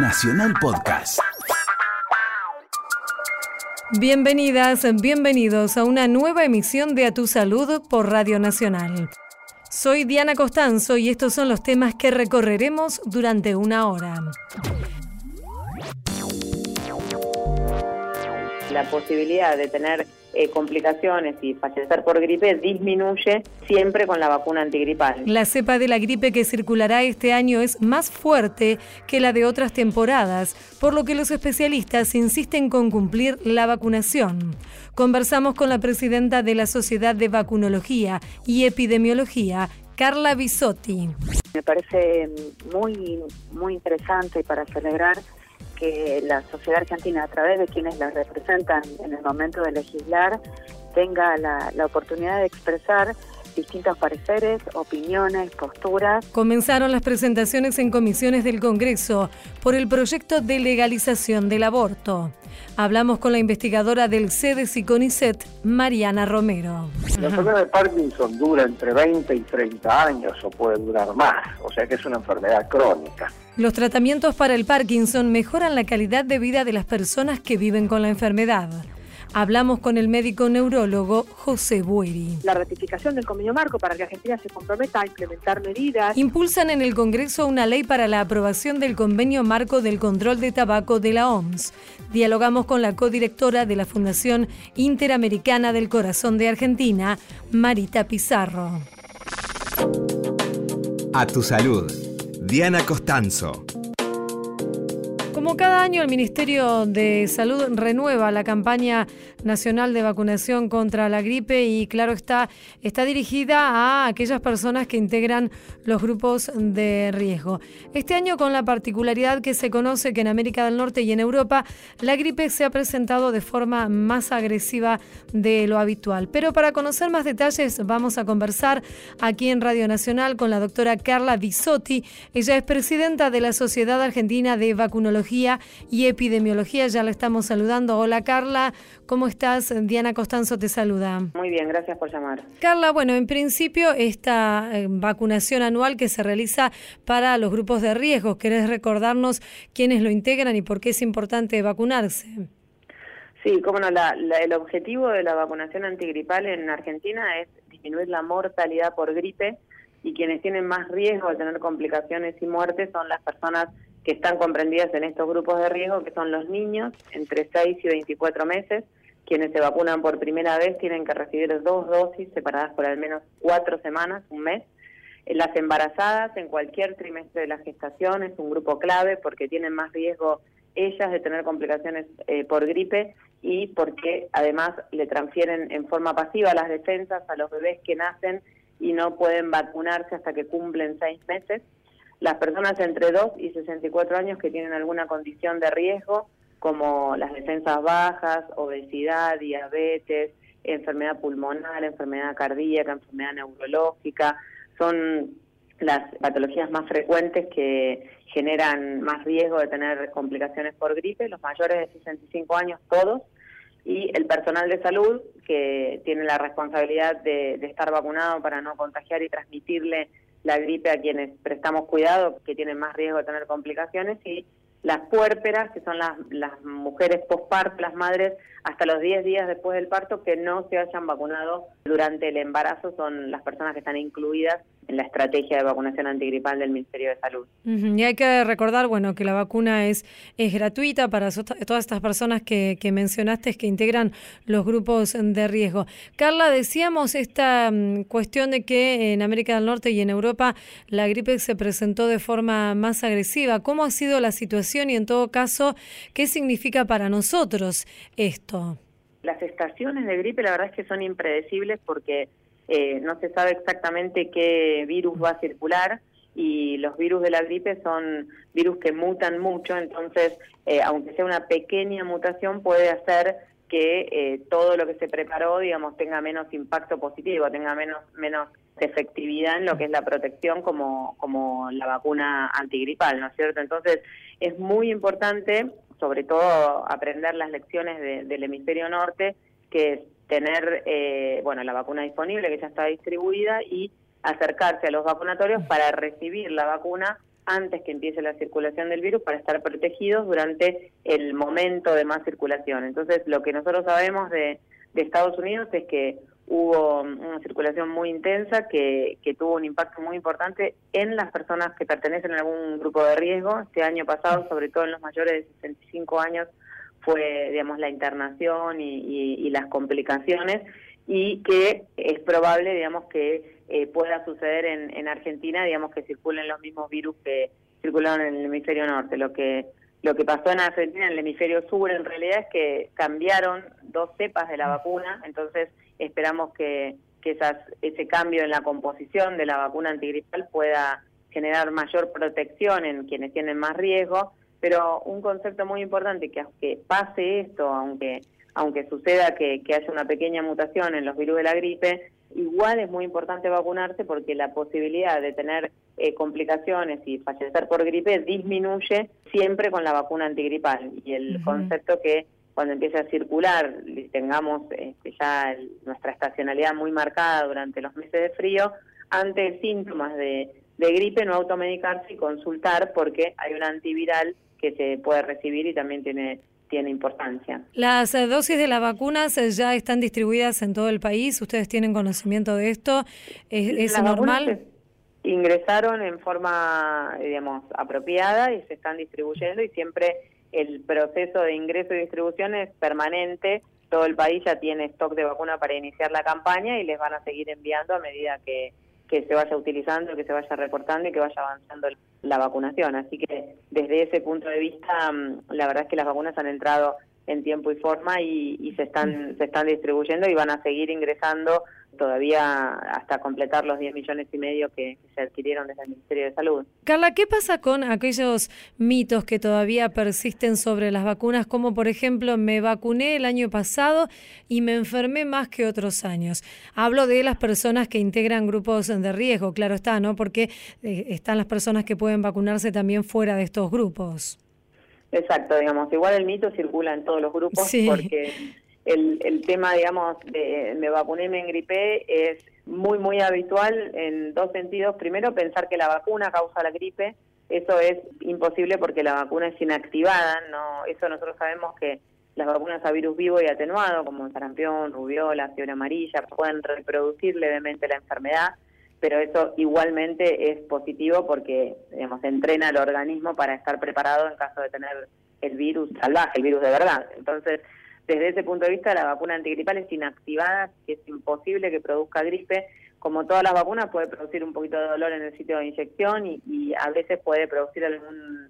Nacional Podcast. Bienvenidas, bienvenidos a una nueva emisión de A Tu Salud por Radio Nacional. Soy Diana Costanzo y estos son los temas que recorreremos durante una hora. La posibilidad de tener eh, complicaciones y fallecer por gripe disminuye siempre con la vacuna antigripal. La cepa de la gripe que circulará este año es más fuerte que la de otras temporadas, por lo que los especialistas insisten con cumplir la vacunación. Conversamos con la presidenta de la Sociedad de Vacunología y Epidemiología, Carla Bisotti. Me parece muy, muy interesante para celebrar que la sociedad argentina, a través de quienes la representan en el momento de legislar, tenga la, la oportunidad de expresar distintos pareceres, opiniones, posturas. Comenzaron las presentaciones en comisiones del Congreso por el proyecto de legalización del aborto. Hablamos con la investigadora del CEDES y CONICET, Mariana Romero. La enfermedad de Parkinson dura entre 20 y 30 años o puede durar más, o sea que es una enfermedad crónica. Los tratamientos para el Parkinson mejoran la calidad de vida de las personas que viven con la enfermedad. Hablamos con el médico neurólogo José Bueri. La ratificación del convenio marco para que Argentina se comprometa a implementar medidas. Impulsan en el Congreso una ley para la aprobación del convenio marco del control de tabaco de la OMS. Dialogamos con la codirectora de la Fundación Interamericana del Corazón de Argentina, Marita Pizarro. A tu salud. Diana Costanzo. Como cada año, el Ministerio de Salud renueva la campaña nacional de vacunación contra la gripe y, claro está, está dirigida a aquellas personas que integran los grupos de riesgo. Este año, con la particularidad que se conoce que en América del Norte y en Europa, la gripe se ha presentado de forma más agresiva de lo habitual. Pero para conocer más detalles, vamos a conversar aquí en Radio Nacional con la doctora Carla Bisotti. Ella es presidenta de la Sociedad Argentina de Vacunología y Epidemiología. Ya la estamos saludando. Hola Carla, ¿cómo estás? Diana Costanzo te saluda. Muy bien, gracias por llamar. Carla, bueno, en principio esta eh, vacunación anual que se realiza para los grupos de riesgo, ¿querés recordarnos quiénes lo integran y por qué es importante vacunarse? Sí, cómo no, el objetivo de la vacunación antigripal en Argentina es disminuir la mortalidad por gripe y quienes tienen más riesgo de tener complicaciones y muertes son las personas que están comprendidas en estos grupos de riesgo, que son los niños entre 6 y 24 meses, quienes se vacunan por primera vez tienen que recibir dos dosis separadas por al menos cuatro semanas, un mes. Las embarazadas en cualquier trimestre de la gestación es un grupo clave porque tienen más riesgo ellas de tener complicaciones eh, por gripe y porque además le transfieren en forma pasiva las defensas a los bebés que nacen y no pueden vacunarse hasta que cumplen seis meses las personas entre 2 y 64 años que tienen alguna condición de riesgo, como las defensas bajas, obesidad, diabetes, enfermedad pulmonar, enfermedad cardíaca, enfermedad neurológica, son las patologías más frecuentes que generan más riesgo de tener complicaciones por gripe, los mayores de 65 años todos, y el personal de salud que tiene la responsabilidad de, de estar vacunado para no contagiar y transmitirle la gripe a quienes prestamos cuidado, que tienen más riesgo de tener complicaciones, y las puérperas, que son las, las mujeres postparto, las madres, hasta los 10 días después del parto, que no se hayan vacunado durante el embarazo, son las personas que están incluidas la estrategia de vacunación antigripal del Ministerio de Salud. Y hay que recordar, bueno, que la vacuna es, es gratuita para todas estas personas que, que mencionaste que integran los grupos de riesgo. Carla, decíamos esta mm, cuestión de que en América del Norte y en Europa la gripe se presentó de forma más agresiva. ¿Cómo ha sido la situación y en todo caso, qué significa para nosotros esto? Las estaciones de gripe la verdad es que son impredecibles porque eh, no se sabe exactamente qué virus va a circular y los virus de la gripe son virus que mutan mucho, entonces, eh, aunque sea una pequeña mutación, puede hacer que eh, todo lo que se preparó, digamos, tenga menos impacto positivo, tenga menos, menos efectividad en lo que es la protección como, como la vacuna antigripal, ¿no es cierto? Entonces, es muy importante, sobre todo, aprender las lecciones del hemisferio norte, que tener eh, bueno la vacuna disponible que ya está distribuida y acercarse a los vacunatorios para recibir la vacuna antes que empiece la circulación del virus para estar protegidos durante el momento de más circulación. Entonces, lo que nosotros sabemos de, de Estados Unidos es que hubo una circulación muy intensa que, que tuvo un impacto muy importante en las personas que pertenecen a algún grupo de riesgo. Este año pasado, sobre todo en los mayores de 65 años, fue, digamos, la internación y, las complicaciones y que es probable, digamos, que eh, pueda suceder en, en Argentina, digamos, que circulen los mismos virus que circularon en el hemisferio norte. Lo que lo que pasó en Argentina, en el hemisferio sur, en realidad es que cambiaron dos cepas de la vacuna, entonces esperamos que, que esas, ese cambio en la composición de la vacuna antigripal pueda generar mayor protección en quienes tienen más riesgo, pero un concepto muy importante que aunque pase esto, aunque aunque suceda que, que haya una pequeña mutación en los virus de la gripe, igual es muy importante vacunarse porque la posibilidad de tener eh, complicaciones y fallecer por gripe disminuye siempre con la vacuna antigripal. Y el concepto que cuando empiece a circular tengamos este, ya nuestra estacionalidad muy marcada durante los meses de frío, ante síntomas de, de gripe no automedicarse y consultar porque hay un antiviral que se puede recibir y también tiene tiene importancia. Las eh, dosis de las vacunas eh, ya están distribuidas en todo el país. ¿Ustedes tienen conocimiento de esto? ¿Es, normal? Ingresaron en forma, digamos, apropiada y se están distribuyendo y siempre el proceso de ingreso y distribución es permanente. Todo el país ya tiene stock de vacuna para iniciar la campaña y les van a seguir enviando a medida que que se vaya utilizando, que se vaya reportando y que vaya avanzando la vacunación. Así que desde ese punto de vista, mm, la verdad es que las vacunas han entrado en tiempo y forma y, se están se están distribuyendo y van a seguir ingresando todavía hasta completar los 10 millones y medio que, se adquirieron desde el Ministerio de Salud. Carla, ¿qué pasa con aquellos mitos que todavía persisten sobre las vacunas, como por ejemplo me vacuné el año pasado y me enfermé más que otros años? Hablo de las personas que integran grupos de riesgo, claro está, ¿no? Porque eh, están las personas que pueden vacunarse también fuera de estos grupos. Exacto, digamos, igual el mito circula en todos los grupos porque el, el tema, digamos, de me vacuné, me engripé, es muy, muy habitual en dos sentidos. Primero, pensar que la vacuna causa la gripe. Eso es imposible porque la vacuna es inactivada. no Eso nosotros sabemos que las vacunas a virus vivo y atenuado, como sarampión, rubiola, fiebre amarilla, pueden reproducir levemente la enfermedad, pero eso igualmente es positivo porque, digamos, entrena al organismo para estar preparado en caso de tener el virus salvaje, el virus de verdad. Entonces, desde ese punto de vista, la vacuna antigripal es inactivada, es imposible que produzca gripe. Como todas las vacunas, puede producir un poquito de dolor en el sitio de inyección y, a veces puede producir algún,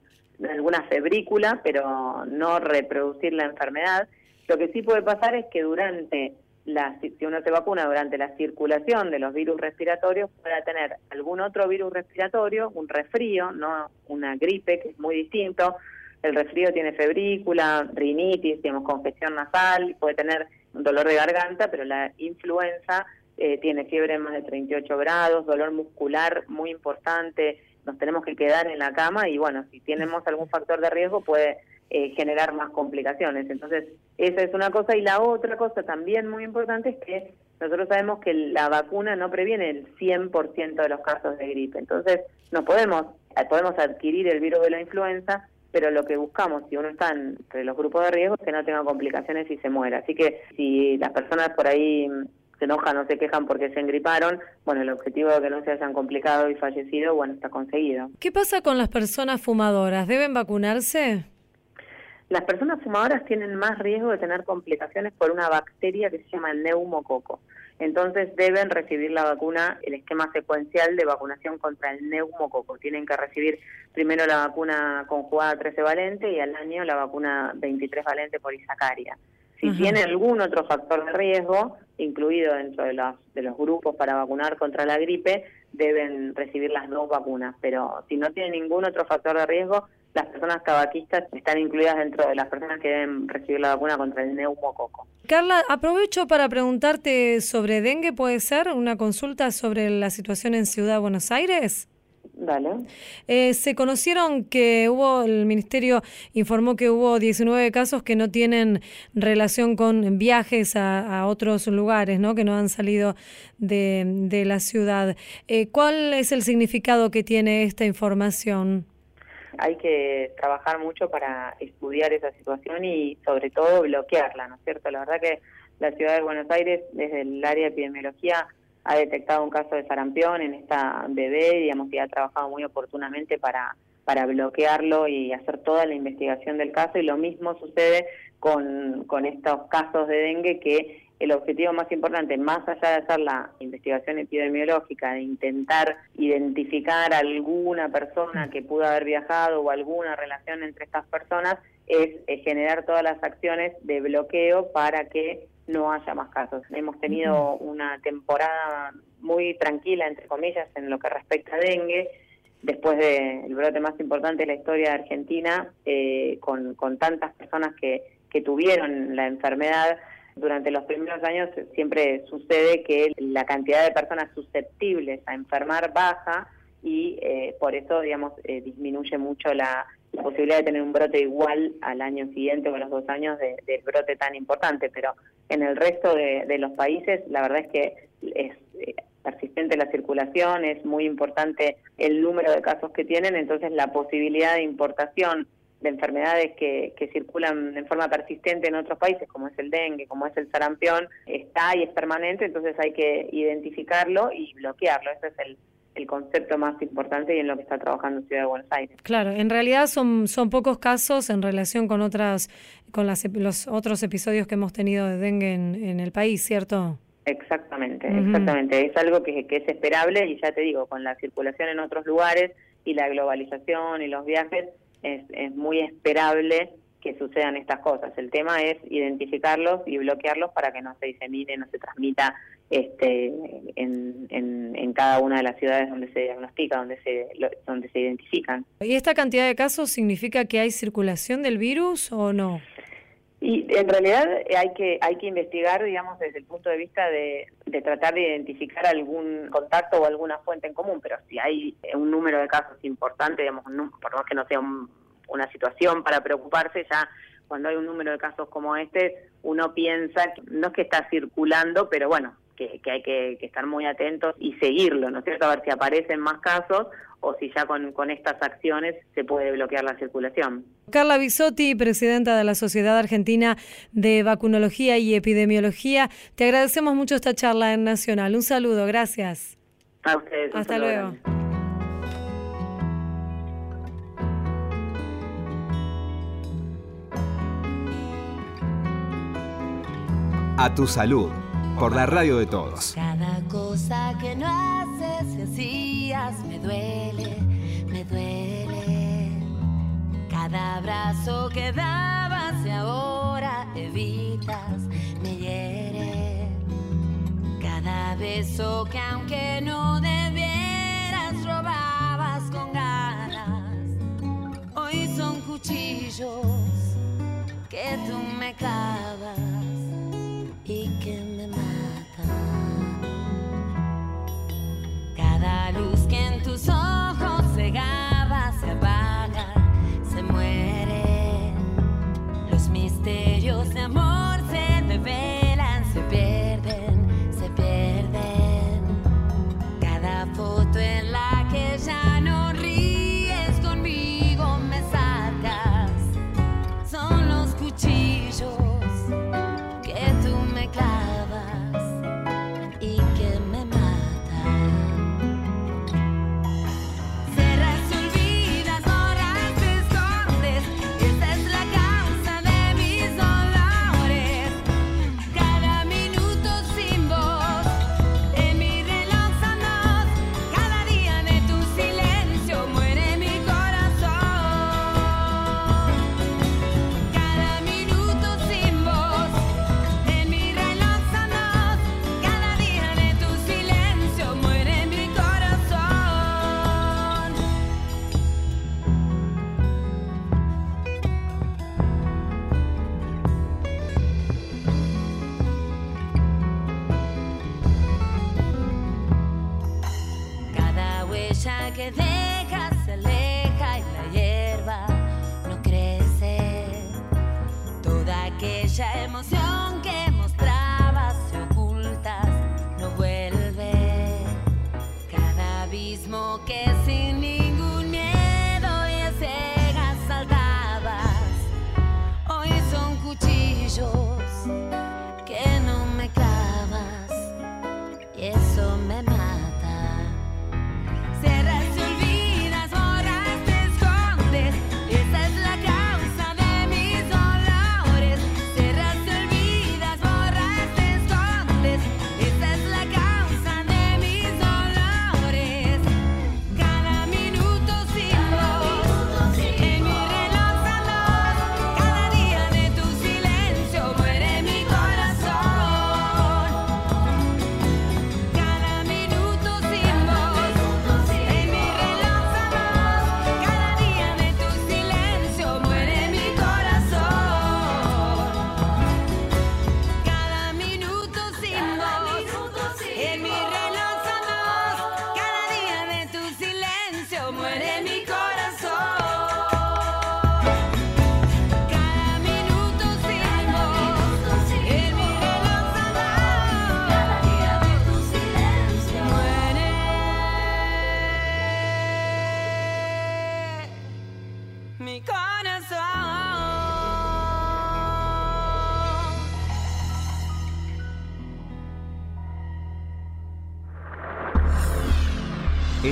alguna febrícula, pero no reproducir la enfermedad. Lo que sí puede pasar es que durante la, si uno se vacuna durante la circulación de los virus respiratorios, pueda tener algún otro virus respiratorio, un resfrío, no una gripe, que es muy distinto, el resfrío tiene febrícula, rinitis, digamos, congestión nasal, puede tener un dolor de garganta, pero la influenza eh, tiene fiebre más de 38 grados, dolor muscular muy importante, nos tenemos que quedar en la cama y bueno, si tenemos algún factor de riesgo puede eh, generar más complicaciones. Entonces, esa es una cosa. Y la otra cosa también muy importante es que nosotros sabemos que la vacuna no previene el 100% de los casos de gripe. Entonces, no podemos, podemos adquirir el virus de la influenza, pero lo que buscamos, si uno está entre los grupos de riesgo, es que no tenga complicaciones y se muera. Así que si las personas por ahí se enojan o se quejan porque se engriparon, bueno, el objetivo de que no se hayan complicado y fallecido, bueno, está conseguido. ¿Qué pasa con las personas fumadoras? ¿Deben vacunarse? Las personas fumadoras tienen más riesgo de tener complicaciones por una bacteria que se llama el neumococo. Entonces deben recibir la vacuna, el esquema secuencial de vacunación contra el neumococo. Tienen que recibir primero la vacuna conjugada 13 valente y al año la vacuna 23 valente por isacaria. Si tienen algún otro factor de riesgo, incluido dentro de los, de los grupos para vacunar contra la gripe, deben recibir las dos vacunas. Pero si no tienen ningún otro factor de riesgo, las personas tabaquistas están incluidas dentro de las personas que deben recibir la vacuna contra el neumococo. Carla, aprovecho para preguntarte sobre dengue, ¿puede ser una consulta sobre la situación en Ciudad de Buenos Aires? Dale. Eh, se conocieron que hubo, el ministerio informó que hubo 19 casos que no tienen relación con viajes a, otros lugares, ¿no? que no han salido de, de la ciudad. Eh, ¿Cuál es el significado que tiene esta información? Hay que trabajar mucho para estudiar esa situación y sobre todo bloquearla, ¿no es cierto? La verdad que la ciudad de Buenos Aires, desde el área de epidemiología, ha detectado un caso de sarampión en esta bebé, digamos que ha trabajado muy oportunamente para, para bloquearlo y hacer toda la investigación del caso y lo mismo sucede con, con estos casos de dengue que el objetivo más importante, más allá de hacer la investigación epidemiológica, de intentar identificar alguna persona que pudo haber viajado o alguna relación entre estas personas, es, generar todas las acciones de bloqueo para que no haya más casos. Hemos tenido una temporada muy tranquila, entre comillas, en lo que respecta a dengue, después del brote más importante de la historia de Argentina, eh, con, con tantas personas que, que tuvieron la enfermedad. Durante los primeros años siempre sucede que la cantidad de personas susceptibles a enfermar baja y eh, por eso, digamos, eh, disminuye mucho la, posibilidad de tener un brote igual al año siguiente o a los dos años del de brote tan importante. Pero en el resto de, los países, la verdad es que es eh, persistente la circulación, es muy importante el número de casos que tienen, entonces la posibilidad de importación de enfermedades que, que circulan en forma persistente en otros países, como es el dengue, como es el sarampión, está y es permanente, entonces hay que identificarlo y bloquearlo. Ese es el, el concepto más importante y en lo que está trabajando Ciudad de Buenos Aires. Claro, en realidad son, son pocos casos en relación con otras con las, los otros episodios que hemos tenido de dengue en, el país, ¿cierto? Exactamente, exactamente. Es algo que, que es esperable y ya te digo, con la circulación en otros lugares y la globalización y los viajes, es, es muy esperable que sucedan estas cosas. El tema es identificarlos y bloquearlos para que no se disemine, no se transmita este, en, en, cada una de las ciudades donde se diagnostica, donde se, donde se identifican. ¿Y esta cantidad de casos significa que hay circulación del virus o no? Y en realidad hay que hay que investigar, digamos, desde el punto de vista de, tratar de identificar algún contacto o alguna fuente en común, pero si hay un número de casos importante, digamos, por más que no sea una situación para preocuparse, ya cuando hay un número de casos como este, uno piensa, no es que está circulando, pero bueno, que, hay que, estar muy atentos y seguirlo, ¿no es cierto? A ver si aparecen más casos o si ya con, con estas acciones se puede bloquear la circulación. Carla Bisotti, presidenta de la Sociedad Argentina de Vacunología y Epidemiología, te agradecemos mucho esta charla en Nacional. Un saludo, gracias. A ustedes. Hasta luego. A tu salud por la radio de todos. Cada cosa que no haces y hacías me duele, me duele. Cada abrazo que dabas y ahora evitas me hiere. Cada beso que aunque no debieras robabas con ganas. Hoy son cuchillos que tú me clavas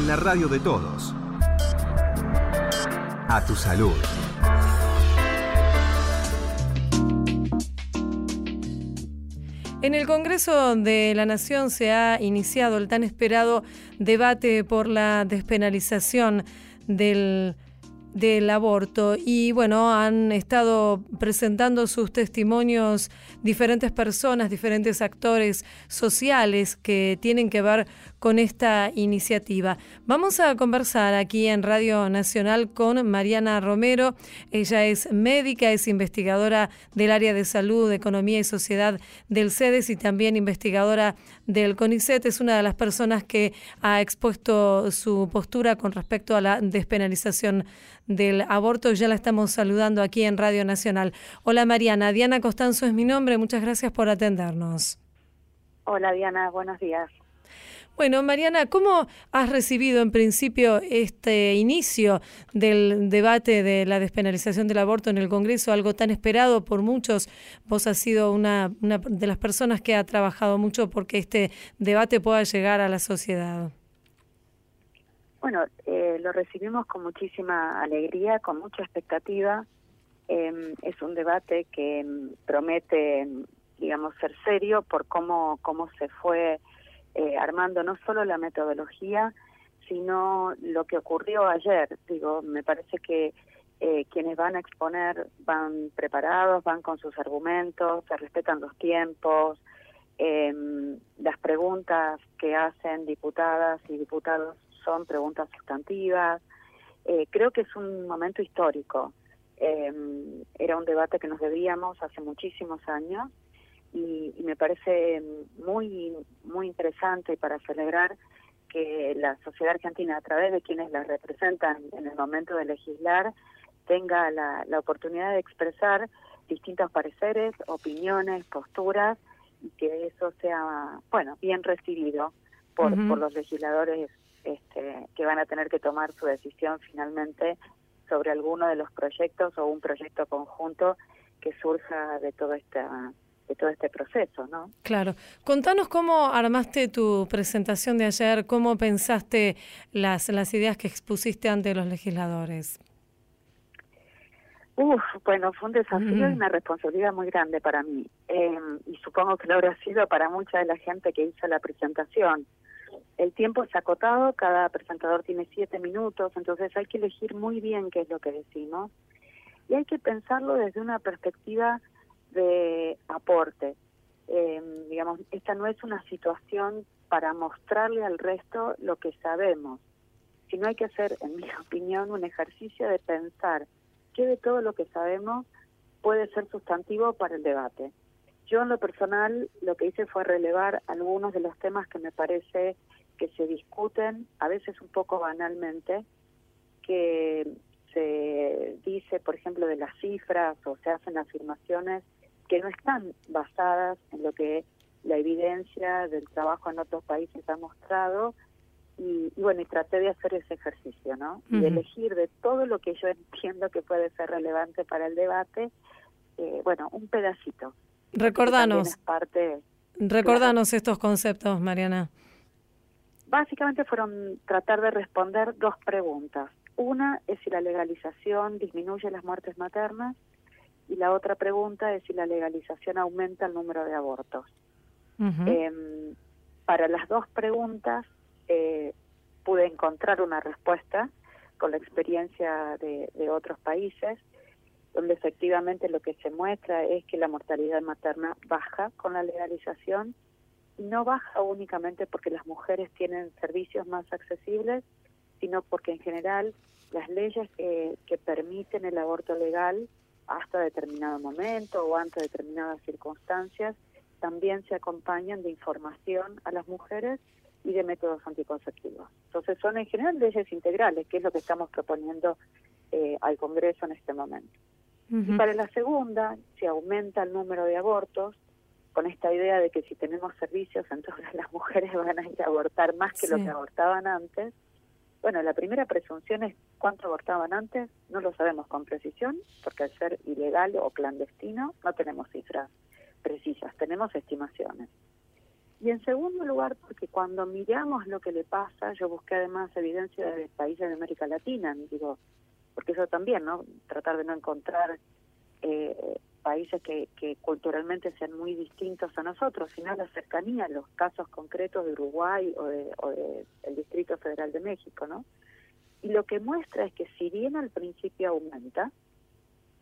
La radio de todos. A tu salud. En el Congreso de la Nación se ha iniciado el tan esperado debate por la despenalización del, del aborto y bueno, han estado presentando sus testimonios diferentes personas, diferentes actores sociales que tienen que ver con esta iniciativa. Vamos a conversar aquí en Radio Nacional con Mariana Romero. Ella es médica, es investigadora del área de salud, economía y sociedad del CEDES y también investigadora del CONICET. Es una de las personas que ha expuesto su postura con respecto a la despenalización del aborto. Ya la estamos saludando aquí en Radio Nacional. Hola Mariana, Diana Costanzo es mi nombre. Muchas gracias por atendernos. Hola Diana, buenos días. Bueno, Mariana, ¿cómo has recibido en principio este inicio del debate de la despenalización del aborto en el Congreso, algo tan esperado por muchos? Vos has sido una, una de las personas que ha trabajado mucho porque este debate pueda llegar a la sociedad. Bueno, eh, lo recibimos con muchísima alegría, con mucha expectativa. Eh, es un debate que mm, promete, mm, digamos, ser serio por cómo, cómo se fue eh, armando no solo la metodología, sino lo que ocurrió ayer. Digo, me parece que eh, quienes van a exponer van preparados, van con sus argumentos, se respetan los tiempos, eh, las preguntas que hacen diputadas y diputados son preguntas sustantivas. Eh, creo que es un momento histórico. Eh, era un debate que nos debíamos hace muchísimos años y, y, me parece muy muy interesante para celebrar que la sociedad argentina a través de quienes la representan en el momento de legislar tenga la, la oportunidad de expresar distintos pareceres, opiniones, posturas y que eso sea bueno bien recibido por, uh -huh. por los legisladores este, que van a tener que tomar su decisión finalmente sobre alguno de los proyectos o un proyecto conjunto que surja de todo esta de todo este proceso, ¿no? Claro. Contanos cómo armaste tu presentación de ayer, cómo pensaste las las ideas que expusiste ante los legisladores. Uf, bueno, fue un desafío mm. y una responsabilidad muy grande para mí. Eh, y supongo que lo habrá sido para mucha de la gente que hizo la presentación. El tiempo es acotado, cada presentador tiene siete minutos, entonces hay que elegir muy bien qué es lo que decimos. Y hay que pensarlo desde una perspectiva de aporte. Eh, digamos, esta no es una situación para mostrarle al resto lo que sabemos, sino hay que hacer, en mi opinión, un ejercicio de pensar qué de todo lo que sabemos puede ser sustantivo para el debate. Yo en lo personal lo que hice fue relevar algunos de los temas que me parece que se discuten, a veces un poco banalmente, que se dice, por ejemplo, de las cifras o se hacen afirmaciones que no están basadas en lo que la evidencia del trabajo en otros países ha mostrado y, y bueno, y traté de hacer ese ejercicio, ¿no? Y Ujú. elegir de todo lo que yo entiendo que puede ser relevante para el debate, eh, bueno, un pedacito. Recordanos, es parte recordanos estos conceptos, Mariana. Básicamente fueron tratar de responder dos preguntas. Una es si la legalización disminuye las muertes maternas y la otra pregunta es si la legalización aumenta el número de abortos. Em, para las dos preguntas eh, pude encontrar una respuesta con la experiencia de, de otros países, donde efectivamente lo que se muestra es que la mortalidad materna baja con la legalización no baja únicamente porque las mujeres tienen servicios más accesibles, sino porque en general las leyes que, que permiten el aborto legal hasta determinado momento o ante determinadas circunstancias también se acompañan de información a las mujeres y de métodos anticonceptivos. Entonces son en general leyes integrales, que es lo que estamos proponiendo eh, al Congreso en este momento. Y para la segunda, si aumenta el número de abortos, con esta idea de que si tenemos servicios, entonces las mujeres van a ir a abortar más que lo que abortaban antes. Bueno, la primera presunción es cuánto abortaban antes, no lo sabemos con precisión, porque al ser ilegal o clandestino no tenemos cifras precisas, tenemos estimaciones. Y en segundo lugar, porque cuando miramos lo que le pasa, yo busqué además evidencia de países de América Latina, digo, porque eso también, ¿no? Tratar de no encontrar eh, países que, culturalmente sean muy distintos a nosotros, sino la cercanía, los casos concretos de Uruguay o de, o de el Distrito Federal de México, ¿no? Y lo que muestra es que si bien al principio aumenta,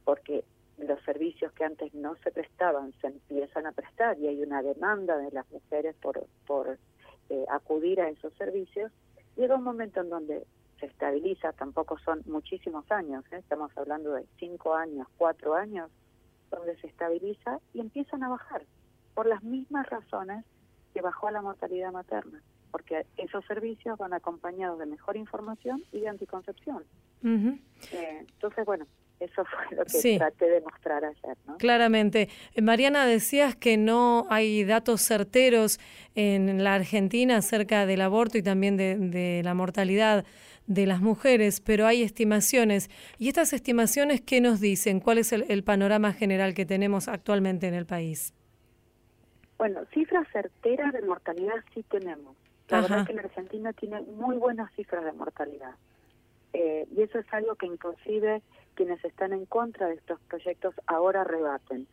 porque los servicios que antes no se prestaban se empiezan a prestar y hay una demanda de las mujeres por, por eh, acudir a esos servicios, llega un momento en donde se estabiliza, tampoco son muchísimos años, ¿eh? estamos hablando de cinco años, cuatro años, donde se estabiliza y empiezan a bajar, por las mismas razones que bajó la mortalidad materna, porque esos servicios van acompañados de mejor información y de anticoncepción. Eh, entonces, bueno, eso fue lo que Sí. traté de mostrar ayer, ¿no? Claramente. Eh, Mariana, decías que no hay datos certeros en la Argentina acerca del aborto y también de, de la mortalidad de las mujeres, pero hay estimaciones. ¿Y estas estimaciones qué nos dicen? ¿Cuál es el, el panorama general que tenemos actualmente en el país? Bueno, cifras certeras de mortalidad sí tenemos. La Ajá. verdad es que la Argentina tiene muy buenas cifras de mortalidad. Eh, y eso es algo que inclusive quienes están en contra de estos proyectos ahora rebaten.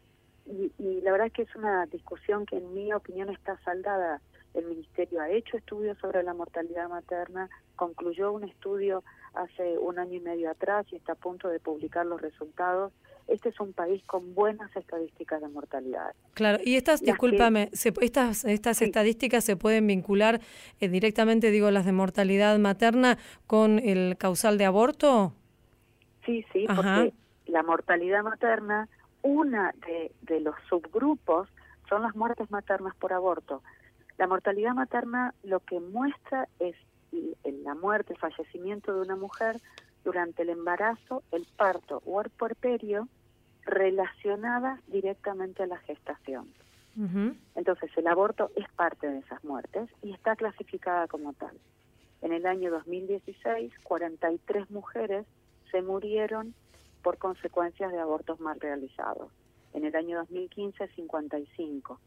Y, y la verdad es que es una discusión que en mi opinión está saldada. El Ministerio ha hecho estudios sobre la mortalidad materna, concluyó un estudio hace un año y medio atrás y está a punto de publicar los resultados. Este es un país con buenas estadísticas de mortalidad. Claro, y estas, Las que- discúlpame, se- estas, estas Sí. estadísticas se pueden vincular eh, directamente, digo, las de mortalidad materna con el causal de aborto. Sí, sí, Ajá. porque la mortalidad materna, una de, de los subgrupos son las muertes maternas por aborto. La mortalidad materna lo que muestra es la muerte, el fallecimiento de una mujer durante el embarazo, el parto o el puerperio relacionadas directamente a la gestación. Entonces, el aborto es parte de esas muertes y está clasificada como tal. En el año 2016, 43 mujeres se murieron por consecuencias de abortos mal realizados. En el año 2015, 55.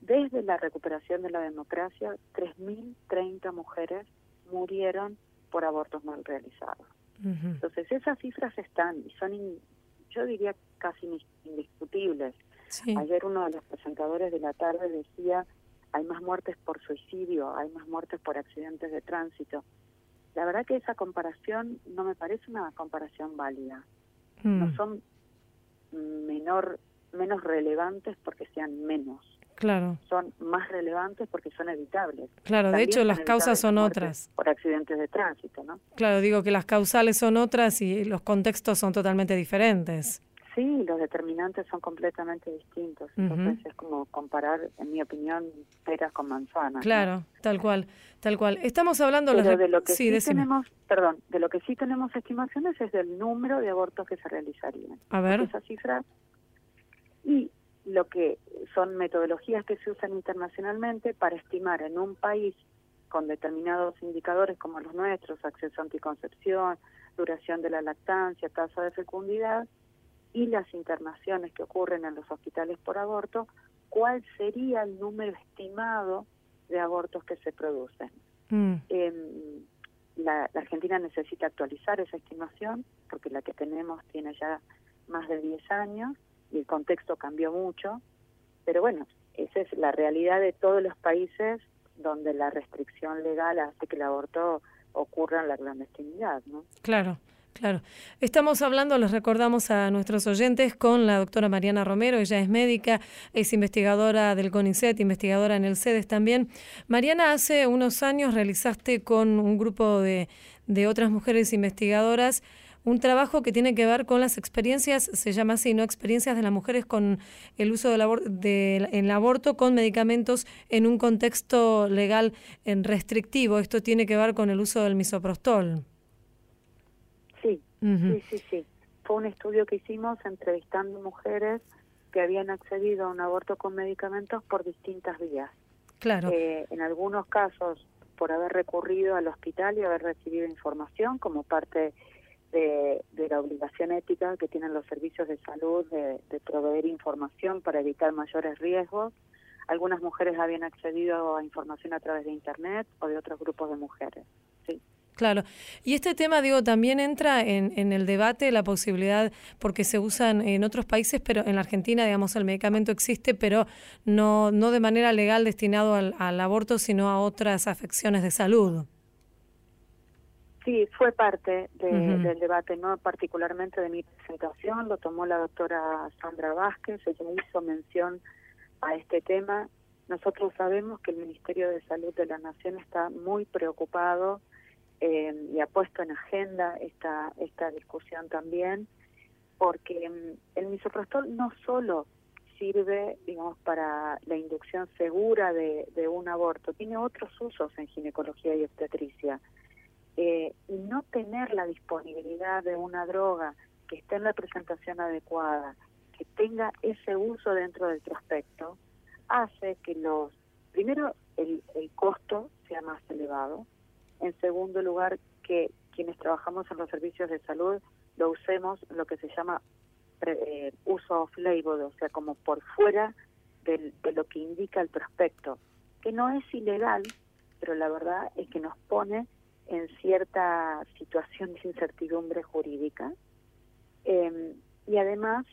Desde la recuperación de la democracia, 3.030 mujeres murieron por abortos mal realizados. Entonces, esas cifras están y son, in- yo diría, casi indis- indiscutibles. Sí. Ayer uno de los presentadores de la tarde decía, hay más muertes por suicidio, hay más muertes por accidentes de tránsito. La verdad que esa comparación no me parece una comparación válida. Mm. No son menor menos relevantes porque sean menos, Claro, son más relevantes porque son evitables. claro. De hecho, las causas son otras. Por accidentes de tránsito, ¿no? Claro, digo que las causales son otras y los contextos son totalmente diferentes. Sí, los determinantes son completamente distintos. Entonces es como comparar, en mi opinión, peras con manzanas. ¿no? Claro, tal cual, tal cual. Estamos hablando Pero de lo que sí, tenemos, perdón, de lo que sí tenemos estimaciones es del número de abortos que se realizarían. A ver. Esa cifra y lo que son metodologías que se usan internacionalmente para estimar en un país con determinados indicadores como los nuestros, acceso a anticoncepción, duración de la lactancia, tasa de fecundidad y las internaciones que ocurren en los hospitales por aborto, cuál sería el número estimado de abortos que se producen. Mm. Em, la, la Argentina necesita actualizar esa estimación porque la que tenemos tiene ya más de 10 años y el contexto cambió mucho, pero bueno, esa es la realidad de todos los países donde la restricción legal hace que el aborto ocurra en la clandestinidad, ¿no? Claro. Claro. Estamos hablando, les recordamos a nuestros oyentes, con la doctora Mariana Romero, ella es médica, es investigadora del CONICET, investigadora en el CEDES también. Mariana, hace unos años realizaste con un grupo de, de otras mujeres investigadoras un trabajo que tiene que ver con las experiencias, se llama así, ¿no? Experiencias de las mujeres con el uso del abor de, el aborto con medicamentos en un contexto legal en restrictivo. Esto tiene que ver con el uso del misoprostol. Sí, sí, sí, sí. Fue un estudio que hicimos entrevistando mujeres que habían accedido a un aborto con medicamentos por distintas vías. Claro. Eh, en algunos casos por haber recurrido al hospital y haber recibido información como parte de, la obligación ética que tienen los servicios de salud de, de proveer información para evitar mayores riesgos. Algunas mujeres habían accedido a información a través de Internet o de otros grupos de mujeres. Sí. Claro. Y este tema, digo, también entra en, en el debate la posibilidad, porque se usan en otros países, pero en la Argentina, digamos, el medicamento existe, pero no, no de manera legal destinado al, al aborto, sino a otras afecciones de salud. Sí, fue parte de- del debate, no particularmente de mi presentación, lo tomó la doctora Sandra Vázquez, ella hizo mención a este tema. Nosotros sabemos que el Ministerio de Salud de la Nación está muy preocupado eh, y ha puesto en agenda esta, esta discusión también, porque mm, el misoprostol no solo sirve, digamos, para la inducción segura de, de un aborto, tiene otros usos en ginecología y obstetricia eh, y no tener la disponibilidad de una droga que esté en la presentación adecuada, que tenga ese uso dentro del prospecto, hace que los, primero, el, el costo sea más elevado, en segundo lugar, que quienes trabajamos en los servicios de salud lo usemos lo que se llama pre- eh, uso off-label, o sea, como por fuera del- de lo que indica el prospecto, que no es ilegal, pero la verdad es que nos pone en cierta situación de incertidumbre jurídica eh, y además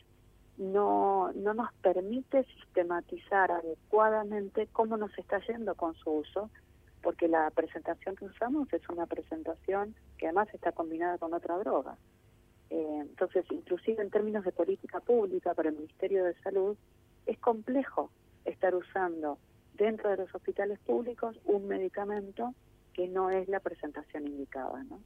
no, no nos permite sistematizar adecuadamente cómo nos está yendo con su uso, porque la presentación que usamos es una presentación que además está combinada con otra droga. Eh, entonces, inclusive en términos de política pública para el Ministerio de Salud, es complejo estar usando dentro de los hospitales públicos un medicamento que no es la presentación indicada, ¿no?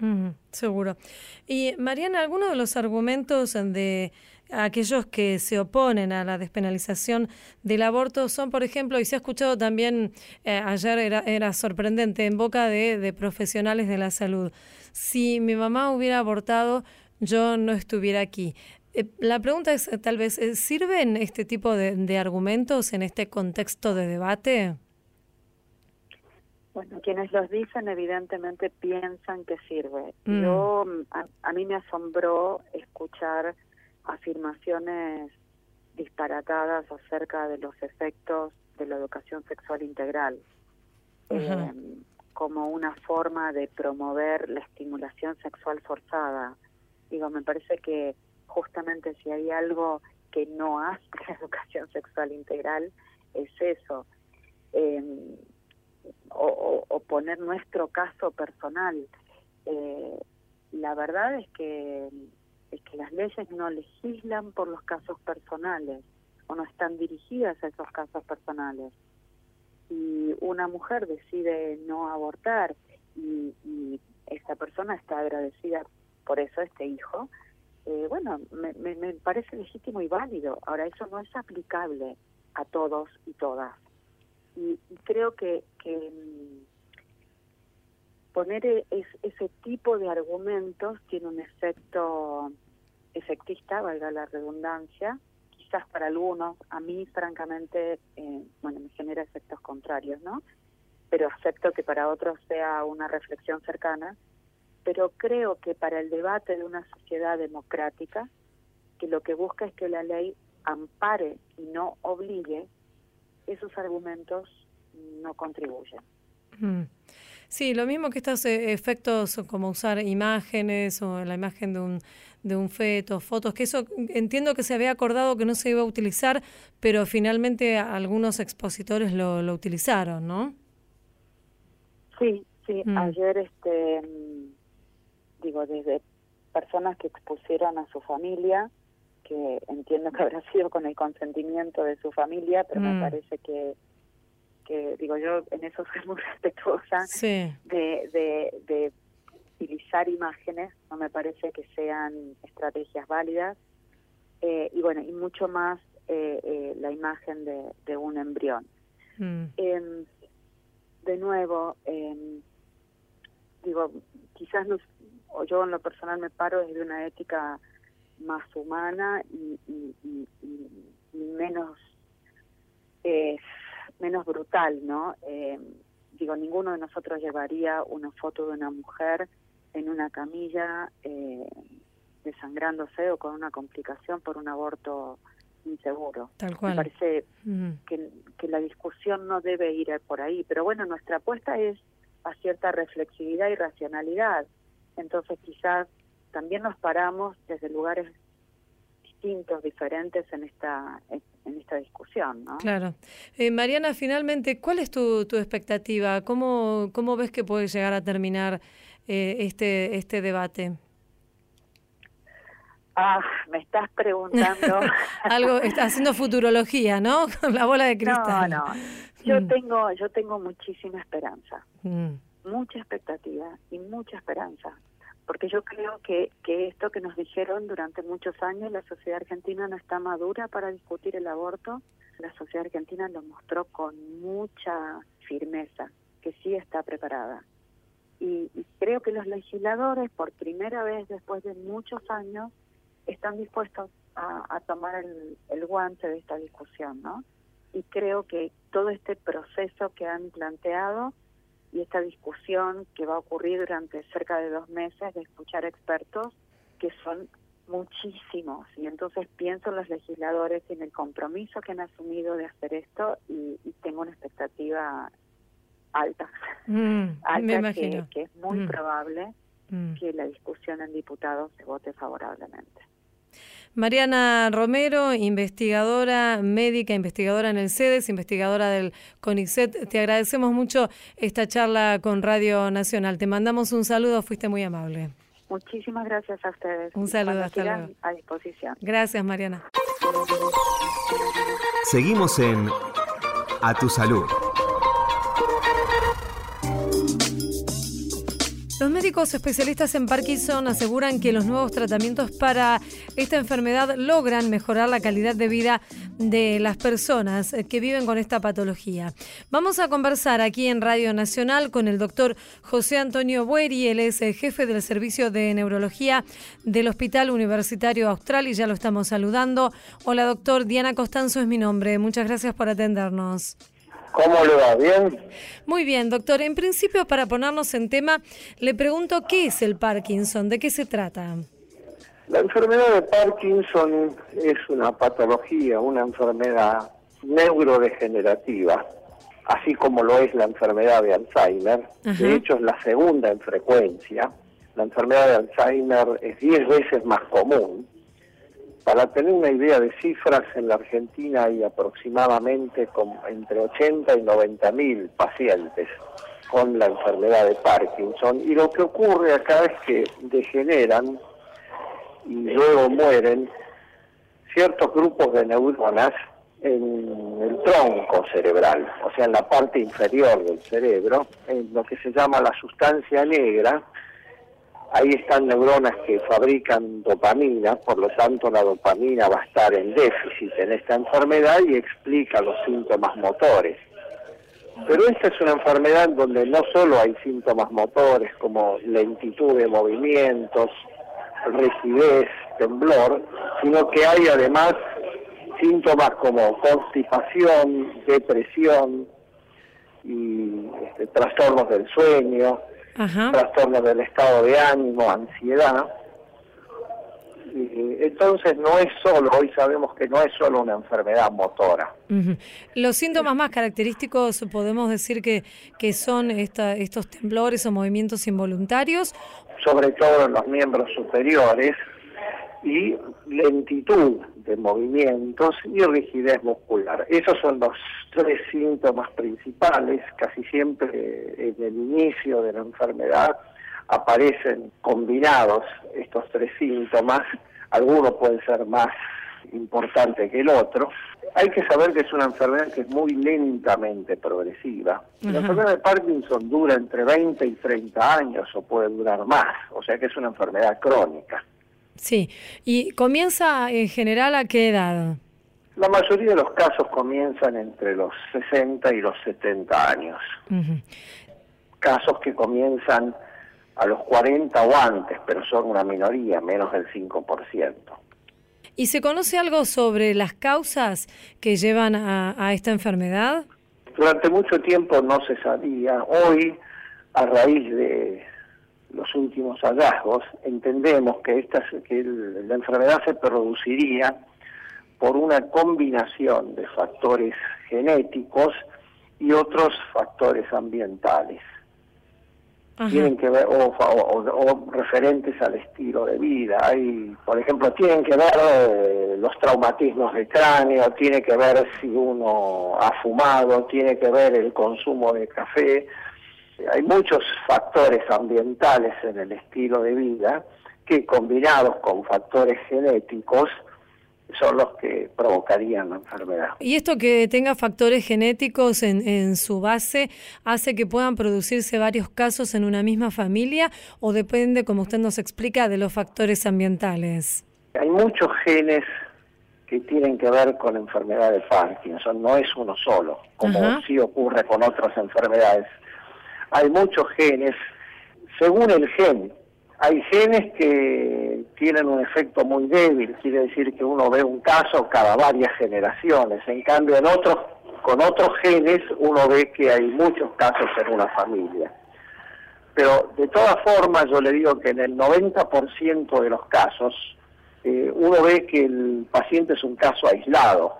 Ujú, seguro. Y Mariana, algunos de los argumentos de aquellos que se oponen a la despenalización del aborto son, por ejemplo, y se ha escuchado también eh, ayer, era, era sorprendente, en boca de, profesionales de la salud, si mi mamá hubiera abortado, yo no estuviera aquí. Eh, la pregunta es, eh, tal vez, ¿sirven este tipo de argumentos en este contexto de debate? Bueno, quienes los dicen evidentemente piensan que sirve. Mm. Yo, a, a mí me asombró escuchar afirmaciones disparatadas acerca de los efectos de la educación sexual integral eh, como una forma de promover la estimulación sexual forzada. Digo, me parece que justamente si hay algo que no hace la educación sexual integral es eso. Eh, o, o- poner nuestro caso personal. Eh, la verdad es que, es que las leyes no legislan por los casos personales o no están dirigidas a esos casos personales. Y una mujer decide no abortar y, y esa persona está agradecida por eso, este hijo, eh, bueno, me, me, me parece legítimo y válido. Ahora, eso no es aplicable a todos y todas y, creo que, que mm, poner e- es- ese tipo de argumentos tiene un efecto efectista, valga la redundancia, quizás para algunos, a mí francamente, eh, bueno, me genera efectos contrarios, ¿no? Pero acepto que para otros sea una reflexión cercana, pero creo que para el debate de una sociedad democrática, que lo que busca es que la ley ampare y no obligue, esos argumentos no contribuyen. Mm. Sí, lo mismo que estos eh, efectos como usar imágenes o la imagen de un, de un feto, fotos, que eso entiendo que se había acordado que no se iba a utilizar, pero finalmente algunos expositores lo, lo utilizaron, ¿no? Sí, sí, mm. ayer este digo desde personas que expusieron a su familia, que entiendo que habrá sido con el consentimiento de su familia, pero me mm. parece que que digo yo en eso soy muy respetuosa de, de, utilizar imágenes, no me parece que sean estrategias válidas, eh, y bueno, y mucho más eh, eh, la imagen de, de un embrión. Mm. Em, de nuevo, em, digo, quizás o yo en lo personal me paro desde una ética más humana y, y, y, y menos eh, menos brutal, ¿no? Eh, digo, ninguno de nosotros llevaría una foto de una mujer en una camilla eh, desangrándose o con una complicación por un aborto inseguro. Tal cual. Me parece que, que la discusión no debe ir por ahí, pero bueno, nuestra apuesta es a cierta reflexividad y racionalidad. Entonces quizás también nos paramos desde lugares distintos, diferentes en esta en esta discusión. ¿no? Claro. Eh, Mariana, finalmente, ¿cuál es tu, tu expectativa? ¿Cómo, ¿Cómo ves que puede llegar a terminar eh, este, este debate? Ah, me estás preguntando. Algo, estás haciendo futurología, ¿no? Con la bola de cristal. No, no. Yo mm. tengo, yo tengo muchísima esperanza, mm. mucha expectativa y mucha esperanza porque yo creo que, que esto que nos dijeron durante muchos años, la sociedad argentina no está madura para discutir el aborto, la sociedad argentina lo mostró con mucha firmeza, que sí está preparada. Y, creo que los legisladores, por primera vez después de muchos años, están dispuestos a, tomar el, el guante de esta discusión, ¿no? Y creo que todo este proceso que han planteado y esta discusión que va a ocurrir durante cerca de dos meses de escuchar expertos, que son muchísimos. Y entonces pienso en los legisladores y en el compromiso que han asumido de hacer esto y, tengo una expectativa alta, mm, alta que, es muy mm. probable mm. que la discusión en diputados se vote favorablemente. Mariana Romero, investigadora médica, investigadora en el CEDES, investigadora del CONICET, te agradecemos mucho esta charla con Radio Nacional. Te mandamos un saludo, fuiste muy amable. Muchísimas gracias a ustedes. Un saludo, hasta luego. A disposición. Gracias, Mariana. Seguimos en A Tu Salud. Los médicos especialistas en Parkinson aseguran que los nuevos tratamientos para esta enfermedad logran mejorar la calidad de vida de las personas que viven con esta patología. Vamos a conversar aquí en Radio Nacional con el doctor José Antonio Bueri, él es jefe del Servicio de Neurología del Hospital Universitario Austral y ya lo estamos saludando. Hola doctor, Diana Costanzo es mi nombre. Muchas gracias por atendernos. ¿Cómo le va? ¿Bien? Muy bien, doctor. En principio, para ponernos en tema, le pregunto qué es el Parkinson, de qué se trata. La enfermedad de Parkinson es una patología, una enfermedad neurodegenerativa, así como lo es la enfermedad de Alzheimer. De hecho, es la segunda en frecuencia. La enfermedad de Alzheimer es 10 veces más común para tener una idea de cifras, en la Argentina hay aproximadamente entre 80 y 90 mil pacientes con la enfermedad de Parkinson. Y lo que ocurre acá es que degeneran y luego mueren ciertos grupos de neuronas en el tronco cerebral, o sea, en la parte inferior del cerebro, en lo que se llama la sustancia negra, Ahí están neuronas que fabrican dopamina, por lo tanto la dopamina va a estar en déficit en esta enfermedad y explica los síntomas motores. Pero esta es una enfermedad donde no solo hay síntomas motores como lentitud de movimientos, rigidez, temblor, sino que hay además Síntomas como constipación, depresión y este, trastornos del sueño, trastornos del estado de ánimo, ansiedad. Y, entonces no es solo, hoy sabemos que no es solo una enfermedad motora. Los síntomas más característicos podemos decir que, que son esta, estos temblores o movimientos involuntarios. Sobre todo en los miembros superiores, y lentitud de movimientos y rigidez muscular. Esos son los tres síntomas principales, casi siempre en el inicio de la enfermedad aparecen combinados estos tres síntomas, algunos pueden ser más importantes que el otro. Hay que saber que es una enfermedad que es muy lentamente progresiva. La enfermedad de Parkinson dura entre 20 y 30 años o puede durar más, o sea que es una enfermedad crónica. Sí, ¿y comienza en general a qué edad? La mayoría de los casos comienzan entre los 60 y los 70 años. Casos que comienzan a los 40 o antes, pero son una minoría, menos del 5%. ¿Y se conoce algo sobre las causas que llevan a, a esta enfermedad? Durante mucho tiempo no se sabía. Hoy, a raíz de los últimos hallazgos, entendemos que, esta, que la enfermedad se produciría por una combinación de factores genéticos y otros factores ambientales. Tienen que ver, o, referentes al estilo de vida. Hay, por ejemplo, tienen que ver eh, los traumatismos de cráneo, tiene que ver si uno ha fumado, tiene que ver el consumo de café hay muchos factores ambientales en el estilo de vida que combinados con factores genéticos son los que provocarían la enfermedad. ¿Y esto que tenga factores genéticos en, en, su base hace que puedan producirse varios casos en una misma familia o depende, como usted nos explica, de los factores ambientales? Hay muchos genes que tienen que ver con la enfermedad de Parkinson, no es uno solo, como sí ocurre con otras enfermedades hay muchos genes. Según el gen, hay genes que tienen un efecto muy débil, quiere decir que uno ve un caso cada varias generaciones. En cambio, en otros, con otros genes uno ve que hay muchos casos en una familia. Pero de todas formas, yo le digo que en el 90% de los casos, eh, uno ve que el paciente es un caso aislado.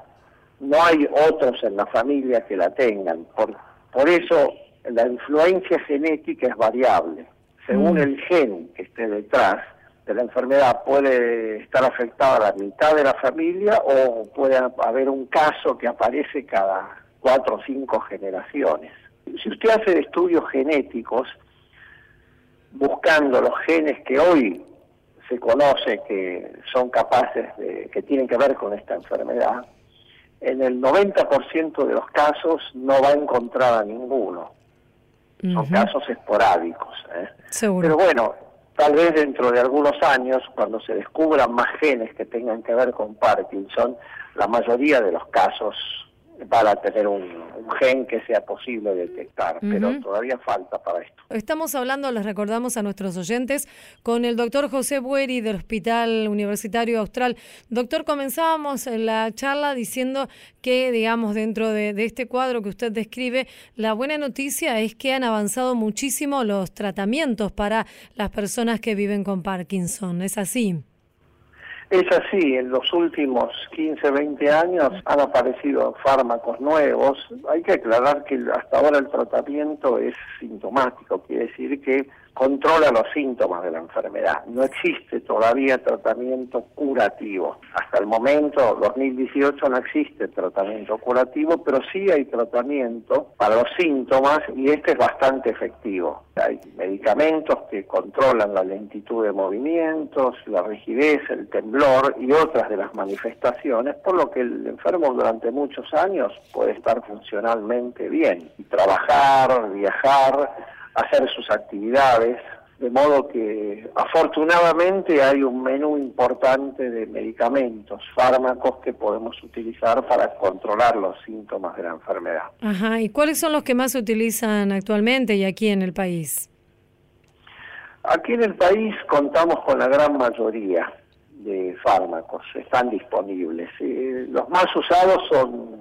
No hay otros en la familia que la tengan. Por, por eso la influencia genética es variable. Según mm. el gen que esté detrás de la enfermedad, puede estar afectada la mitad de la familia o puede haber un caso que aparece cada cuatro o cinco generaciones. Si usted hace estudios genéticos, buscando los genes que hoy se conoce que son capaces de, que tienen que ver con esta enfermedad, en el 90% de los casos no va a encontrar a ninguno. Son casos esporádicos. ¿eh? Pero bueno, tal vez dentro de algunos años, cuando se descubran más genes que tengan que ver con Parkinson, la mayoría de los casos para tener un, gen que sea posible detectar, pero todavía falta para esto. Estamos hablando, les recordamos a nuestros oyentes, con el doctor José Bueri del Hospital Universitario Austral. Doctor, comenzábamos la charla diciendo que, digamos, dentro de, de este cuadro que usted describe, la buena noticia es que han avanzado muchísimo los tratamientos para las personas que viven con Parkinson. ¿Es así? Es así, en los últimos 15, 20 años han aparecido fármacos nuevos. Hay que aclarar que hasta ahora el tratamiento es sintomático, quiere decir que controla los síntomas de la enfermedad. No existe todavía tratamiento curativo. Hasta el momento, 2018, no existe tratamiento curativo, pero sí hay tratamiento para los síntomas y este es bastante efectivo. Hay medicamentos que controlan la lentitud de movimientos, la rigidez, el temblor y otras de las manifestaciones, por lo que el enfermo durante muchos años puede estar funcionalmente bien y trabajar, viajar, hacer sus actividades, de modo que afortunadamente hay un menú importante de medicamentos, fármacos que podemos utilizar para controlar los síntomas de la enfermedad. Ajá, ¿y cuáles son los que más se utilizan actualmente y aquí en el país? Aquí en el país contamos con la gran mayoría de fármacos, están disponibles. Eh, los más usados son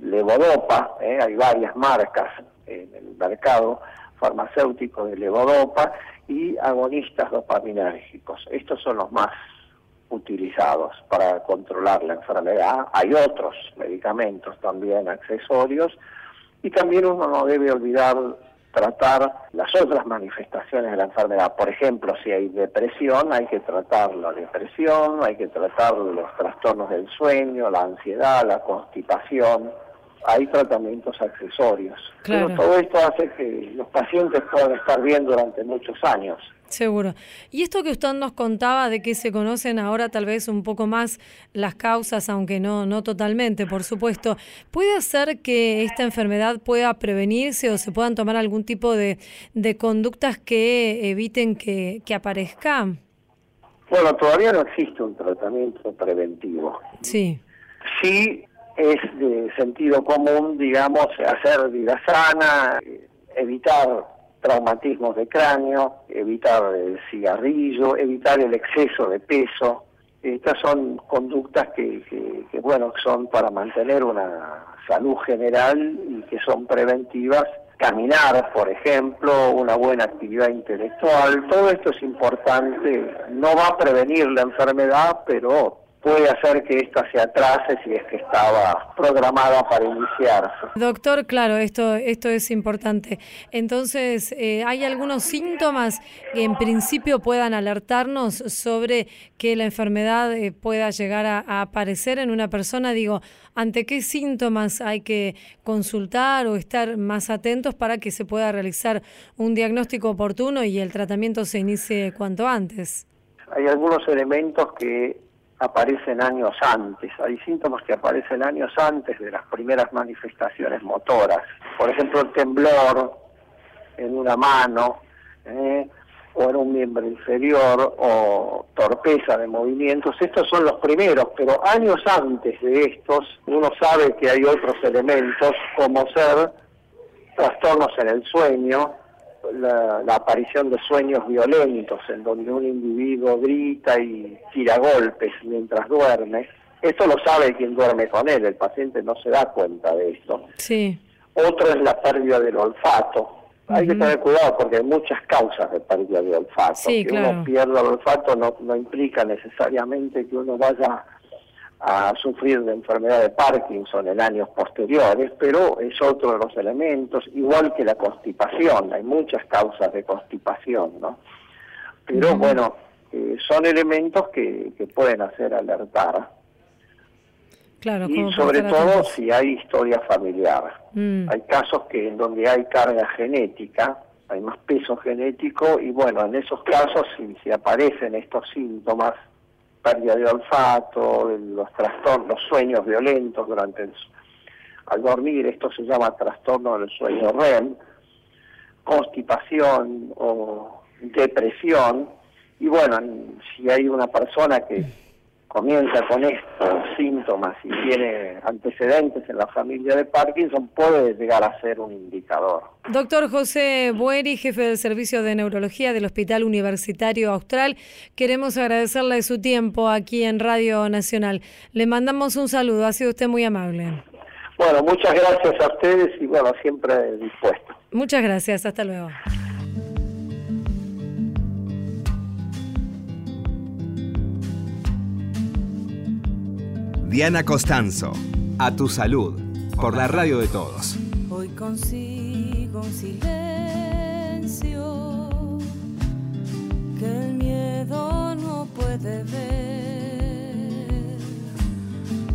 levodopa, eh, hay varias marcas en el mercado farmacéutico de levodopa y agonistas dopaminérgicos. Estos son los más utilizados para controlar la enfermedad. Hay otros medicamentos también accesorios y también uno no debe olvidar tratar las otras manifestaciones de la enfermedad. Por ejemplo, si hay depresión, hay que tratar la depresión, hay que tratar los trastornos del sueño, la ansiedad, la constipación. Hay tratamientos accesorios. Pero todo esto hace que los pacientes puedan estar bien durante muchos años. Seguro. Y esto que usted nos contaba de que se conocen ahora tal vez un poco más las causas, aunque no, no totalmente, por supuesto, ¿puede hacer que esta enfermedad pueda prevenirse o se puedan tomar algún tipo de, de conductas que eviten que, que aparezca? Bueno, todavía no existe un tratamiento preventivo. Sí. Sí es de sentido común, digamos, hacer vida sana, evitar traumatismos de cráneo, evitar el cigarrillo, evitar el exceso de peso. Estas son conductas que, que, bueno, son para mantener una salud general y que son preventivas. Caminar, por ejemplo, una buena actividad intelectual, todo esto es importante. No va a prevenir la enfermedad, pero puede hacer que esta se atrase si es que estaba programada para iniciarse. Doctor, claro, esto, esto es importante. Entonces, eh, ¿hay algunos síntomas que en principio puedan alertarnos sobre que la enfermedad eh, pueda llegar a, aparecer en una persona? Digo, ¿ante qué síntomas hay que consultar o estar más atentos para que se pueda realizar un diagnóstico oportuno y el tratamiento se inicie cuanto antes? Hay algunos elementos que aparecen años antes. Hay síntomas que aparecen años antes de las primeras manifestaciones motoras. Por ejemplo, el temblor en una mano ¿eh? o en un miembro inferior o torpeza de movimientos. Estos son los primeros, pero años antes de estos uno sabe que hay otros elementos como ser trastornos en el sueño, la, aparición de sueños violentos en donde un individuo grita y tira golpes mientras duerme. Esto lo sabe quien duerme con él, el paciente no se da cuenta de esto. Sí. Otro es la pérdida del olfato. Hay que tener cuidado porque hay muchas causas de pérdida de olfato. Sí, que uno pierda el olfato no, no implica necesariamente que uno vaya a sufrir de enfermedad de Parkinson en años posteriores, pero es otro de los elementos, igual que la constipación, hay muchas causas de constipación, ¿no? Pero bueno, eh, son elementos que, que pueden hacer alertar. Claro, y sobre todo si hay historia familiar. Mm. Hay casos que en donde hay carga genética, hay más peso genético y bueno, en esos casos si, si aparecen estos síntomas pérdida de olfato, los trastornos, los sueños violentos durante el, al dormir, esto se llama trastorno del sueño REM, constipación o depresión, y bueno, si hay una persona que comienza con estos síntomas y tiene antecedentes en la familia de Parkinson, puede llegar a ser un indicador. Doctor José Bueri, jefe del Servicio de Neurología del Hospital Universitario Austral, queremos agradecerle su tiempo aquí en Radio Nacional. Le mandamos un saludo, ha sido usted muy amable. Bueno, muchas gracias a ustedes y bueno, siempre dispuesto. Muchas gracias, hasta luego. Diana Costanzo, a tu salud, por la radio de todos. Hoy consigo un silencio que el miedo no puede ver.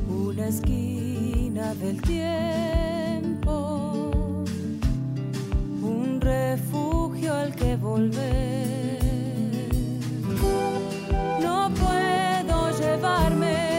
Una esquina del tiempo, un refugio al que volver. No puedo llevarme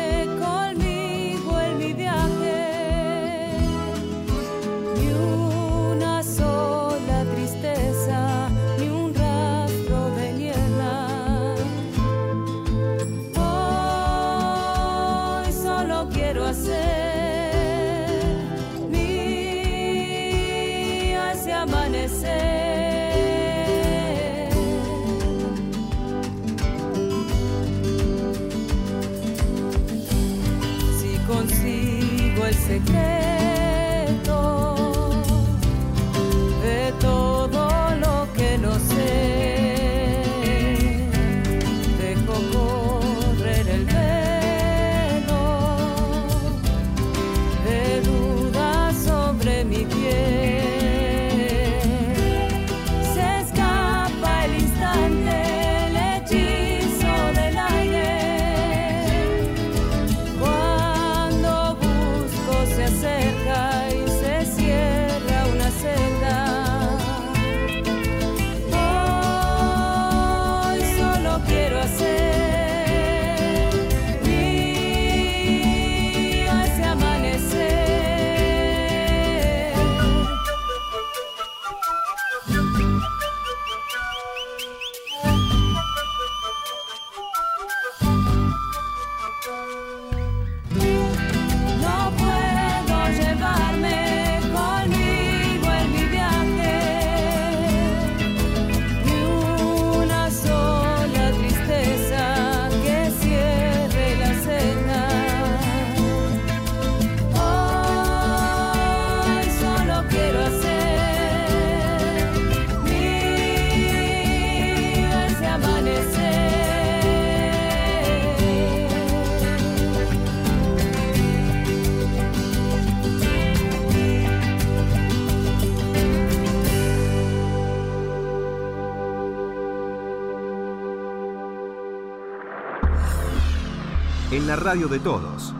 radio de todos.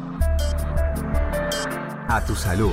A tu salud.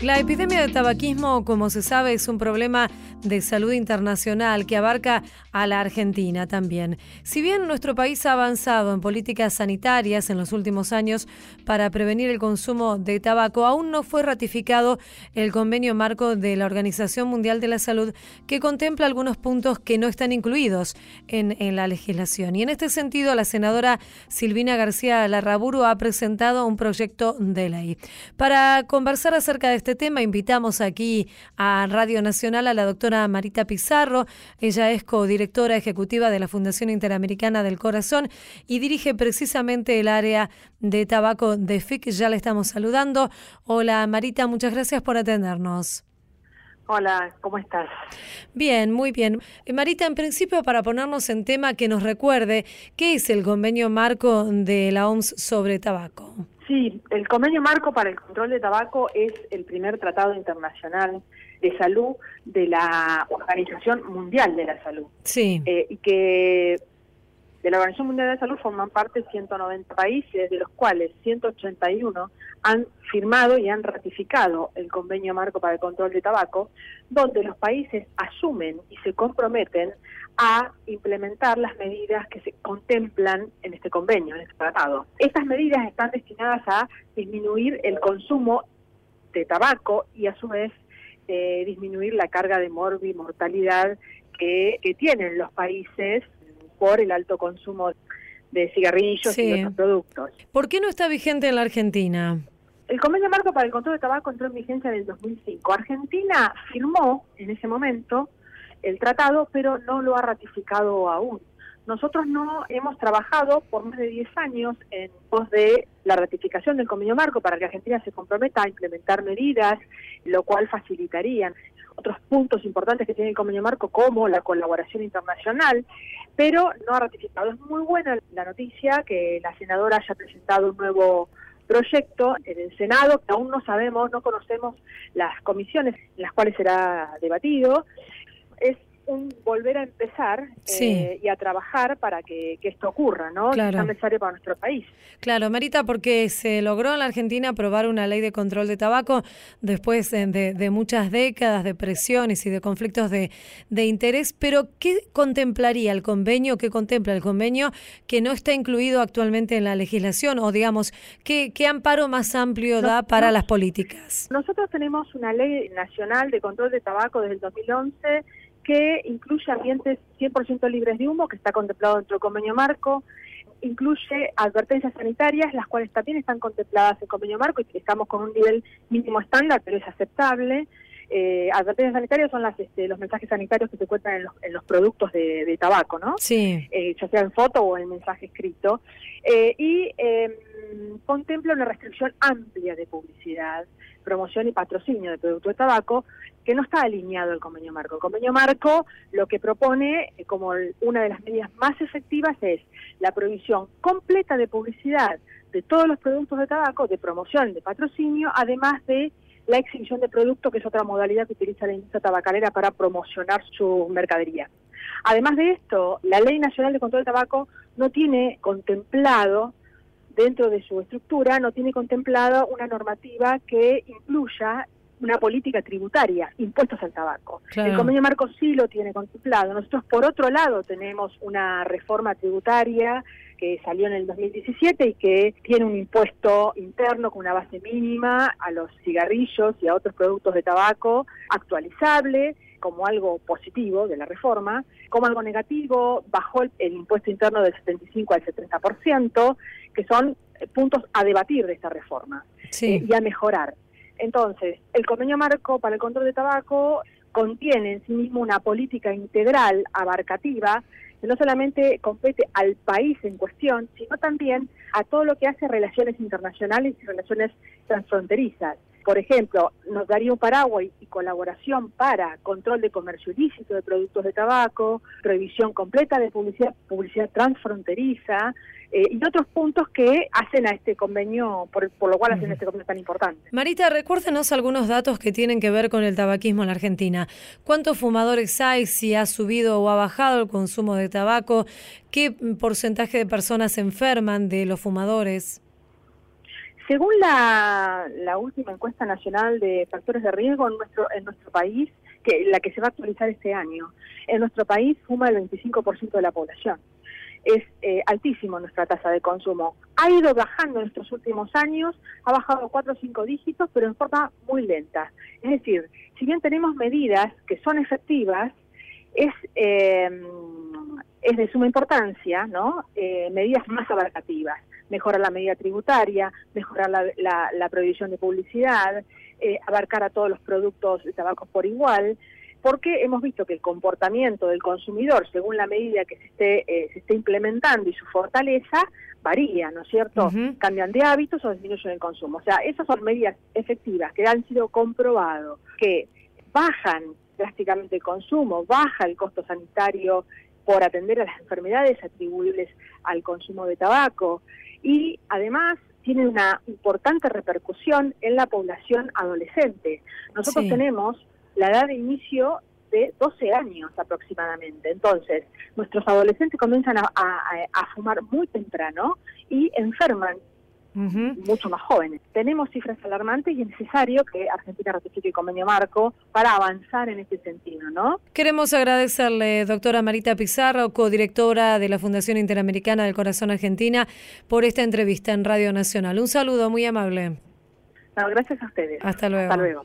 La epidemia de tabaquismo, como se sabe, es un problema de salud internacional que abarca a la Argentina también. Si bien nuestro país ha avanzado en políticas sanitarias en los últimos años para prevenir el consumo de tabaco, aún no fue ratificado el convenio marco de la Organización Mundial de la Salud que contempla algunos puntos que no están incluidos en, en la legislación. Y en este sentido, la senadora Silvina García Larraburu ha presentado un proyecto de ley. Para conversar acerca de este tema, invitamos aquí a Radio Nacional a la doctora Marita Pizarro. Ella es codirectora ejecutiva de la Fundación Interamericana del Corazón y dirige precisamente el área de tabaco de FIC. Ya le estamos saludando. Hola Marita, muchas gracias por atendernos. Hola, ¿cómo estás? Bien, muy bien. Eh, Marita, en principio, para ponernos en tema, que nos recuerde qué es el convenio marco de la OMS sobre tabaco. Sí, el convenio marco para el control de tabaco es el primer tratado internacional de salud de la Organización Mundial de la Salud. Sí. Eh, y que de la Organización Mundial de la Salud forman parte 190 países, de los cuales 181 han firmado y han ratificado el convenio marco para el control de tabaco, donde los países asumen y se comprometen a implementar las medidas que se contemplan en este convenio, en este tratado. Estas medidas están destinadas a disminuir el consumo de tabaco y a su vez eh, disminuir la carga de morbi mortalidad que, que tienen los países por el alto consumo de cigarrillos Sí. y otros productos. ¿Por qué no está vigente en la Argentina? El convenio marco para el control de tabaco entró en vigencia en el 2005. Argentina firmó en ese momento el tratado, pero no lo ha ratificado aún. Nosotros no hemos trabajado por más de 10 años en pos de la ratificación del convenio marco para que Argentina se comprometa a implementar medidas, lo cual facilitarían otros puntos importantes que tiene el convenio marco, como la colaboración internacional, pero no ha ratificado. Es muy buena la noticia que la senadora haya presentado un nuevo proyecto en el Senado, que aún no sabemos, no conocemos las comisiones en las cuales será debatido. Es un volver a empezar Sí. eh, y a trabajar para que, que esto ocurra, ¿no? Claro. Es necesario para nuestro país. Claro, Marita, porque se logró en la Argentina aprobar una ley de control de tabaco después de, de- de muchas décadas de presiones y de conflictos de, de interés, pero ¿qué contemplaría el convenio, qué contempla el convenio que no está incluido actualmente en la legislación? O digamos, ¿qué, qué amparo más amplio No, da para no. las políticas? Nosotros tenemos una ley nacional de control de tabaco desde el 2011 que incluye ambientes 100% libres de humo, que está contemplado dentro del convenio marco, incluye advertencias sanitarias, las cuales también están contempladas en el convenio marco y estamos con un nivel mínimo estándar, pero es aceptable. Eh, advertencias sanitarias son las, este, los mensajes sanitarios que se encuentran en los, en los productos de, de tabaco, ¿no? Sí. Eh, ya sea en foto o en mensaje escrito. Eh, y eh, contempla una restricción amplia de publicidad, promoción y patrocinio de productos de tabaco que no está alineado al convenio marco. El convenio marco lo que propone eh, como una de las medidas más efectivas es la prohibición completa de publicidad de todos los productos de tabaco, de promoción, de patrocinio, además de la exhibición de productos, que es otra modalidad que utiliza la industria tabacalera para promocionar su mercadería. Además de esto, la Ley Nacional de Control del Tabaco no tiene contemplado dentro de su estructura no tiene contemplada una normativa que incluya una política tributaria, impuestos al tabaco. Claro. El convenio marco sí lo tiene contemplado. Nosotros, por otro lado, tenemos una reforma tributaria que salió en el 2017 y que tiene un impuesto interno con una base mínima a los cigarrillos y a otros productos de tabaco actualizable como algo positivo de la reforma, como algo negativo, bajó el, el impuesto interno del 75 al 70%, que son eh, puntos a debatir de esta reforma Sí. eh, y a mejorar. Entonces, el convenio marco para el control de tabaco contiene en sí mismo una política integral, abarcativa, no solamente compete al país en cuestión, sino también a todo lo que hace relaciones internacionales y relaciones transfronterizas. Por ejemplo, nos daría un paraguas y colaboración para control de comercio ilícito de productos de tabaco, prohibición completa de publicidad, publicidad transfronteriza eh, y otros puntos que hacen a este convenio, por, por lo cual hacen este convenio tan importante. Marita, recuérdenos algunos datos que tienen que ver con el tabaquismo en la Argentina. ¿Cuántos fumadores hay? Si ha subido o ha bajado el consumo de tabaco. ¿Qué porcentaje de personas se enferman de los fumadores? Según la, la última encuesta nacional de factores de riesgo en nuestro, en nuestro país, que la que se va a actualizar este año, en nuestro país fuma el 25% de la población. Es eh, altísimo nuestra tasa de consumo. Ha ido bajando en estos últimos años, ha bajado cuatro o cinco dígitos, pero en forma muy lenta. Es decir, si bien tenemos medidas que son efectivas, es, eh, es de suma importancia, ¿no? Eh, medidas más abarcativas mejorar la medida tributaria, mejorar la, la, la prohibición de publicidad, eh, abarcar a todos los productos de tabaco por igual, porque hemos visto que el comportamiento del consumidor, según la medida que se esté, eh, se esté implementando y su fortaleza, varía, ¿no es cierto? Cambian de hábitos o disminuyen el consumo. O sea, esas son medidas efectivas que han sido comprobado que bajan drásticamente el consumo, baja el costo sanitario por atender a las enfermedades atribuibles al consumo de tabaco y además tiene una importante repercusión en la población adolescente. Nosotros Sí. tenemos la edad de inicio de 12 años aproximadamente. Entonces, nuestros adolescentes comienzan a, a- a fumar muy temprano y enferman mucho más jóvenes. Tenemos cifras alarmantes y es necesario que Argentina ratifique el convenio marco para avanzar en este sentido, ¿no? Queremos agradecerle, doctora Marita Pizarro, codirectora de la Fundación Interamericana del Corazón Argentina, por esta entrevista en Radio Nacional. Un saludo muy amable. No, gracias a ustedes. Hasta luego. Hasta luego.